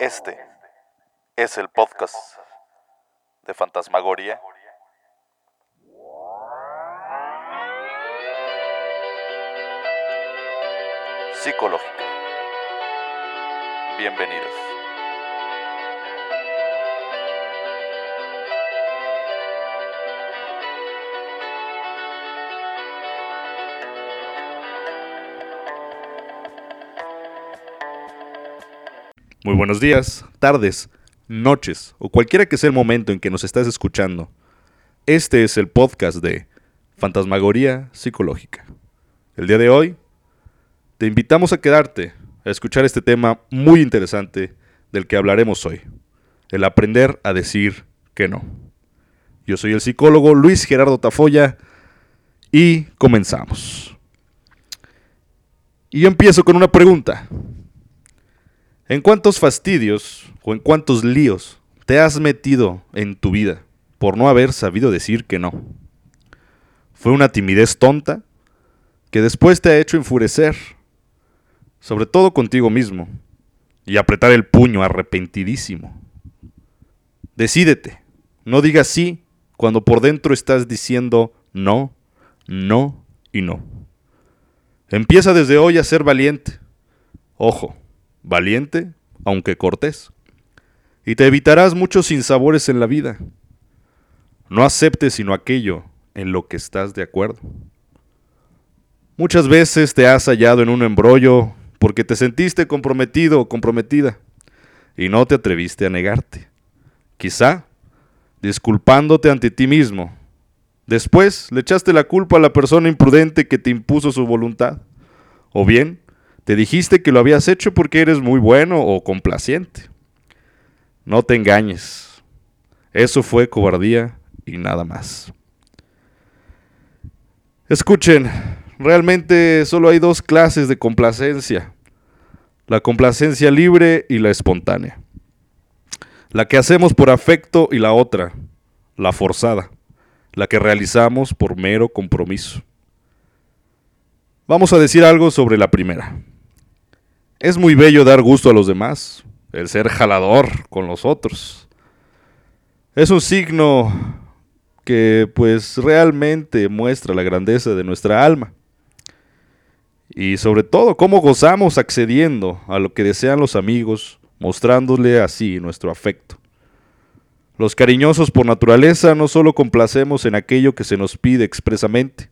Este es el podcast de Fantasmagoria. Psicológica. Bienvenidos. Muy buenos días, tardes, noches o cualquiera que sea el momento en que nos estás escuchando. Este es el podcast de Fantasmagoría Psicológica. El día de hoy te invitamos a quedarte a escuchar este tema muy interesante del que hablaremos hoy, el aprender a decir que no. Yo soy el psicólogo Luis Gerardo Tafoya y comenzamos. Y yo empiezo con una pregunta. ¿En cuántos fastidios o en cuántos líos te has metido en tu vida por no haber sabido decir que no? ¿Fue una timidez tonta que después te ha hecho enfurecer, sobre todo contigo mismo, y apretar el puño arrepentidísimo? Decídete, no digas sí cuando por dentro estás diciendo no, no y no. Empieza desde hoy a ser valiente. Ojo, valiente, aunque cortés. Y te evitarás muchos sinsabores en la vida. No aceptes sino aquello en lo que estás de acuerdo. Muchas veces te has hallado en un embrollo porque te sentiste comprometido o comprometida y no te atreviste a negarte. Quizá disculpándote ante ti mismo. Después le echaste la culpa a la persona imprudente que te impuso su voluntad. O bien, te dijiste que lo habías hecho porque eres muy bueno o complaciente. No te engañes. Eso fue cobardía y nada más. Escuchen, realmente solo hay dos clases de complacencia. La complacencia libre y la espontánea. La que hacemos por afecto y la otra, la forzada, la que realizamos por mero compromiso. Vamos a decir algo sobre la primera. Es muy bello dar gusto a los demás, el ser jalador con los otros. Es un signo que pues realmente muestra la grandeza de nuestra alma. Y sobre todo cómo gozamos accediendo a lo que desean los amigos, mostrándole así nuestro afecto. Los cariñosos por naturaleza no solo complacemos en aquello que se nos pide expresamente,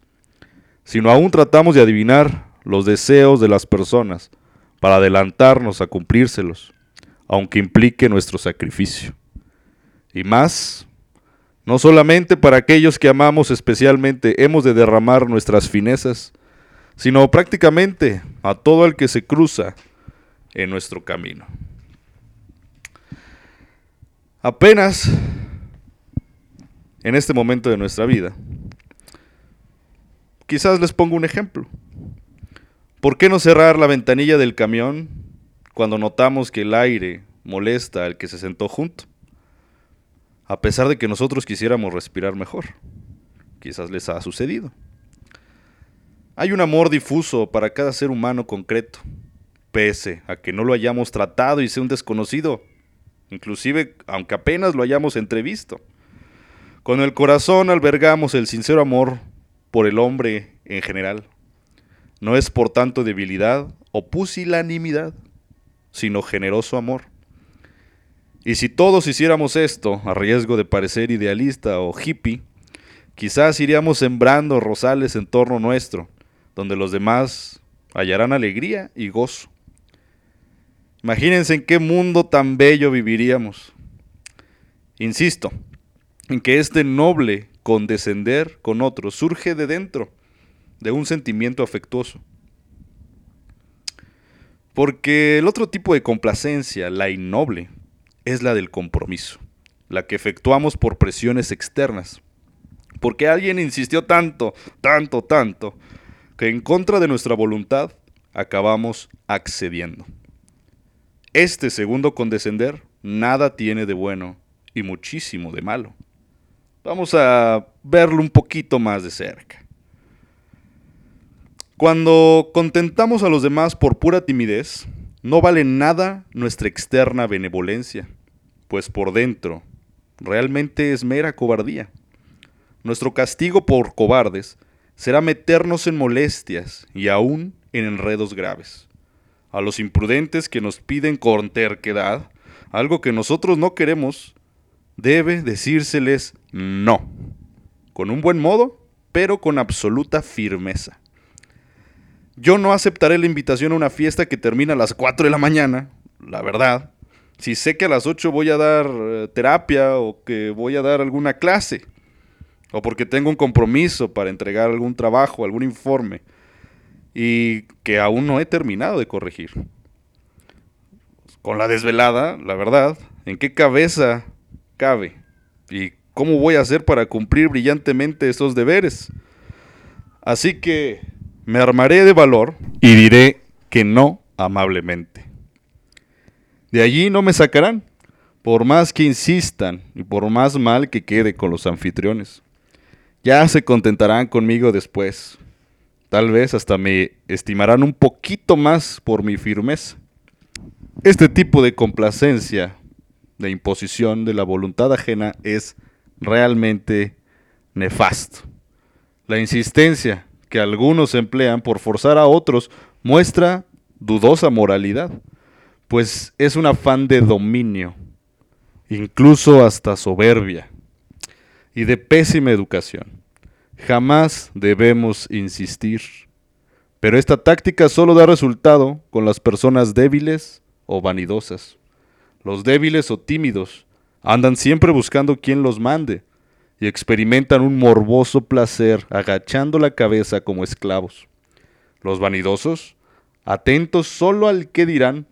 sino aún tratamos de adivinar los deseos de las personas, para adelantarnos a cumplírselos, aunque implique nuestro sacrificio. Y más, no solamente para aquellos que amamos especialmente hemos de derramar nuestras finezas, sino prácticamente a todo el que se cruza en nuestro camino. Apenas en este momento de nuestra vida, quizás les pongo un ejemplo. ¿Por qué no cerrar la ventanilla del camión cuando notamos que el aire molesta al que se sentó junto? A pesar de que nosotros quisiéramos respirar mejor. Quizás les ha sucedido. Hay un amor difuso para cada ser humano concreto, pese a que no lo hayamos tratado y sea un desconocido, inclusive aunque apenas lo hayamos entrevisto. Con el corazón albergamos el sincero amor por el hombre en general no es por tanto debilidad o pusilanimidad, sino generoso amor. Y si todos hiciéramos esto, a riesgo de parecer idealista o hippie, quizás iríamos sembrando rosales en torno nuestro, donde los demás hallarán alegría y gozo. Imagínense en qué mundo tan bello viviríamos. Insisto, en que este noble condescender con otros surge de dentro de un sentimiento afectuoso. Porque el otro tipo de complacencia, la innoble, es la del compromiso, la que efectuamos por presiones externas. Porque alguien insistió tanto, tanto, tanto, que en contra de nuestra voluntad acabamos accediendo. Este segundo condescender nada tiene de bueno y muchísimo de malo. Vamos a verlo un poquito más de cerca. Cuando contentamos a los demás por pura timidez, No vale nada nuestra externa benevolencia, pues por dentro realmente es mera cobardía. Nuestro castigo por cobardes será meternos en molestias y aún en enredos graves. A los imprudentes que nos piden con terquedad algo que nosotros no queremos, debe decírseles no, con un buen modo, pero con absoluta firmeza. Yo no aceptaré la invitación a una fiesta que termina a las 4 de la mañana, la verdad, si sé que a las 8 voy a dar eh, terapia o que voy a dar alguna clase, o porque tengo un compromiso para entregar algún trabajo, algún informe, y que aún no he terminado de corregir. Con la desvelada, la verdad, ¿en qué cabeza cabe? ¿Y cómo voy a hacer para cumplir brillantemente esos deberes? Así que me armaré de valor y diré que no amablemente. De allí no me sacarán, por más que insistan y por más mal que quede con los anfitriones. Ya se contentarán conmigo después. Tal vez hasta me estimarán un poquito más por mi firmeza. Este tipo de complacencia, de imposición de la voluntad ajena es realmente nefasto. La insistencia que algunos emplean por forzar a otros muestra dudosa moralidad, pues es un afán de dominio, incluso hasta soberbia, y de pésima educación. Jamás debemos insistir, pero esta táctica solo da resultado con las personas débiles o vanidosas. Los débiles o tímidos andan siempre buscando quien los mande y experimentan un morboso placer agachando la cabeza como esclavos. Los vanidosos, atentos solo al que dirán,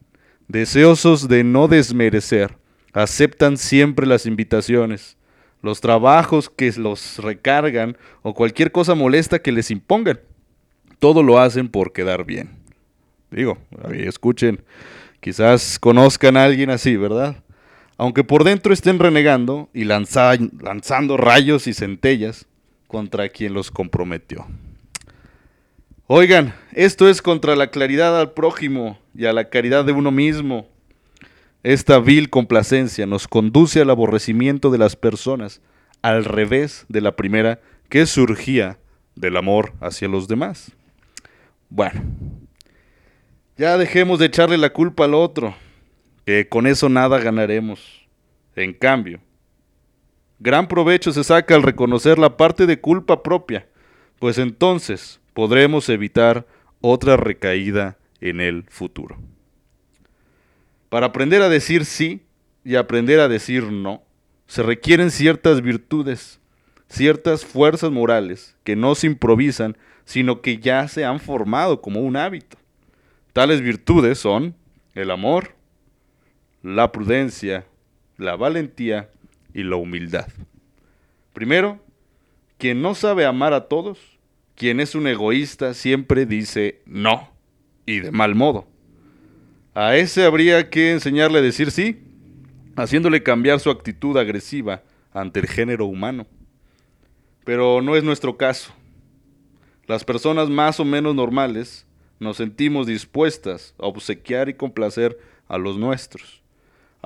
deseosos de no desmerecer, aceptan siempre las invitaciones, los trabajos que los recargan o cualquier cosa molesta que les impongan. Todo lo hacen por quedar bien. Digo, escuchen, Quizás conozcan a alguien así, ¿verdad? Aunque por dentro estén renegando y lanzando rayos y centellas contra quien los comprometió. Oigan, esto es contra la claridad al prójimo y a la caridad de uno mismo. Esta vil complacencia nos conduce al aborrecimiento de las personas, al revés de la primera que surgía del amor hacia los demás. Bueno, ya dejemos de echarle la culpa al otro, que con eso nada ganaremos. En cambio, gran provecho se saca al reconocer la parte de culpa propia, pues entonces podremos evitar otra recaída en el futuro. Para aprender a decir sí y aprender a decir no, se requieren ciertas virtudes, ciertas fuerzas morales que no se improvisan, sino que ya se han formado como un hábito. Tales virtudes son el amor, la prudencia, la valentía y la humildad. Primero, quien no sabe amar a todos, quien es un egoísta, siempre dice no y de mal modo. A ese habría que enseñarle a decir sí, haciéndole cambiar su actitud agresiva ante el género humano. Pero no es nuestro caso. Las personas más o menos normales nos sentimos dispuestas a obsequiar y complacer a los nuestros.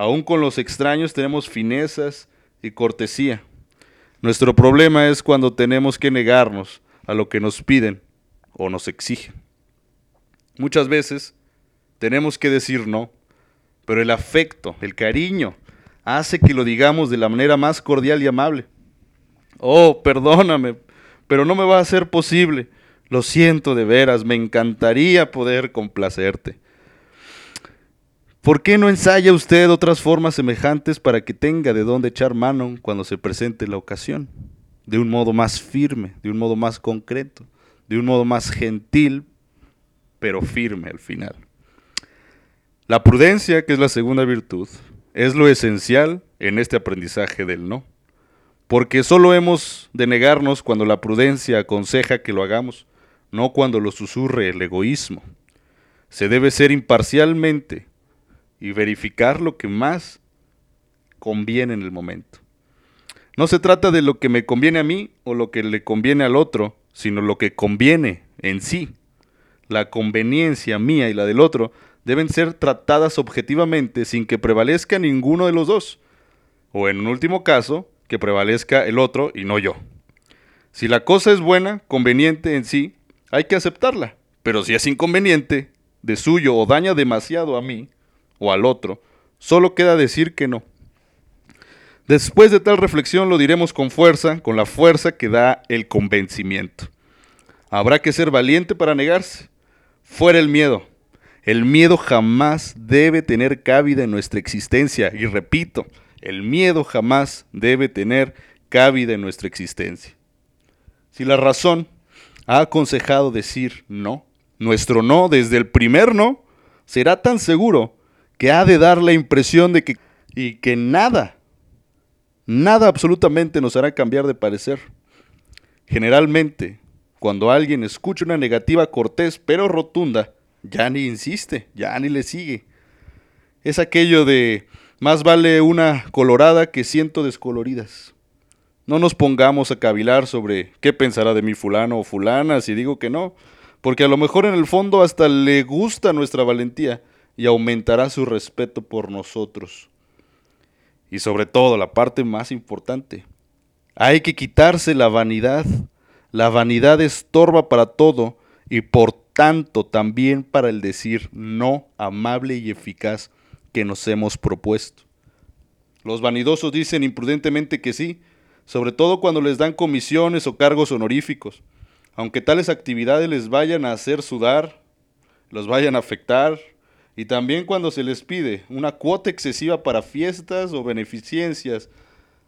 Aún con los extraños tenemos finezas y cortesía. Nuestro problema es cuando tenemos que negarnos a lo que nos piden o nos exigen. Muchas veces tenemos que decir no, pero el afecto, el cariño, hace que lo digamos de la manera más cordial y amable. Oh, perdóname, pero no me va a ser posible. Lo siento de veras, me encantaría poder complacerte. ¿Por qué no ensaya usted otras formas semejantes para que tenga de dónde echar mano cuando se presente la ocasión? De un modo más firme, de un modo más concreto, de un modo más gentil, pero firme al final. La prudencia, que es la segunda virtud, es lo esencial en este aprendizaje del no. Porque solo hemos de negarnos cuando la prudencia aconseja que lo hagamos no cuando lo susurre el egoísmo. Se debe ser imparcialmente y verificar lo que más conviene en el momento. No se trata de lo que me conviene a mí o lo que le conviene al otro, sino lo que conviene en sí. La conveniencia mía y la del otro deben ser tratadas objetivamente sin que prevalezca ninguno de los dos. O en un último caso, que prevalezca el otro y no yo. Si la cosa es buena, conveniente en sí, hay que aceptarla. Pero si es inconveniente, de suyo o daña demasiado a mí o al otro, solo queda decir que no. Después de tal reflexión lo diremos con fuerza, con la fuerza que da el convencimiento. Habrá que ser valiente para negarse. Fuera el miedo. El miedo jamás debe tener cabida en nuestra existencia. Y repito, el miedo jamás debe tener cabida en nuestra existencia. Si la razón ha aconsejado decir no, nuestro no desde el primer no será tan seguro que ha de dar la impresión de que y que nada Nada absolutamente nos hará cambiar de parecer. Generalmente, cuando alguien escucha una negativa cortés pero rotunda, ya ni insiste, ya ni le sigue. Es aquello de más vale una colorada que ciento descoloridas. No nos pongamos a cavilar sobre qué pensará de mi fulano o fulana si digo que no, porque a lo mejor en el fondo hasta le gusta nuestra valentía y aumentará su respeto por nosotros. Y sobre todo, la parte más importante, hay que quitarse la vanidad. La vanidad estorba para todo y por tanto también para el decir no amable y eficaz que nos hemos propuesto. Los vanidosos dicen imprudentemente que sí, sobre todo cuando les dan comisiones o cargos honoríficos, aunque tales actividades les vayan a hacer sudar, los vayan a afectar, y también cuando se les pide una cuota excesiva para fiestas o beneficencias,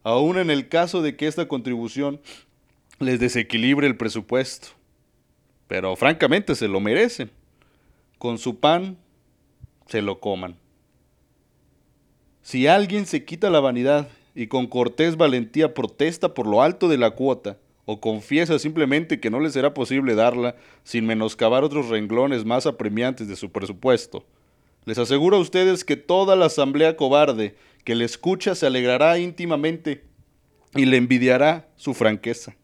aún en el caso de que esta contribución les desequilibre el presupuesto. Pero francamente se lo merecen. Con su pan se lo coman. Si alguien se quita la vanidad y con cortés valentía protesta por lo alto de la cuota, o confiesa simplemente que no le será posible darla sin menoscabar otros renglones más apremiantes de su presupuesto, les aseguro a ustedes que toda la asamblea cobarde que le escucha se alegrará íntimamente y le envidiará su franqueza,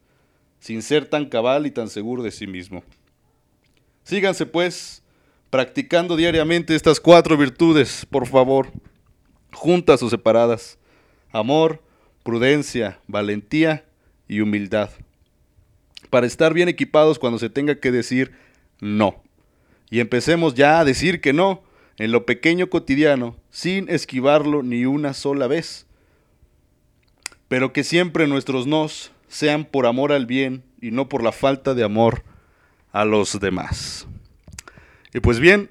sin ser tan cabal y tan seguro de sí mismo. Síganse, pues, practicando diariamente estas cuatro virtudes, por favor, juntas o separadas. Amor, prudencia, valentía y humildad. Para estar bien equipados cuando se tenga que decir no. Y empecemos ya a decir que no en lo pequeño cotidiano, sin esquivarlo ni una sola vez. Pero que siempre nuestros nos sean por amor al bien y no por la falta de amor a los demás. Y pues bien,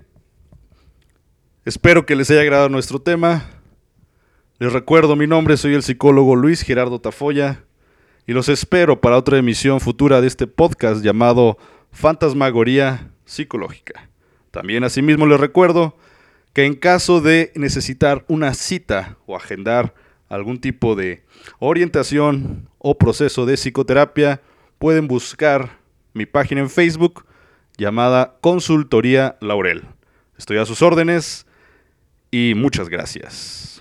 espero que les haya agradado nuestro tema. Les recuerdo mi nombre, soy el psicólogo Luis Gerardo Tafoya y los espero para otra emisión futura de este podcast llamado Fantasmagoría Psicológica. También asimismo les recuerdo que en caso de necesitar una cita o agendar algún tipo de orientación o proceso de psicoterapia, pueden buscar mi página en Facebook llamada Consultoría Laurel. Estoy a sus órdenes y muchas gracias.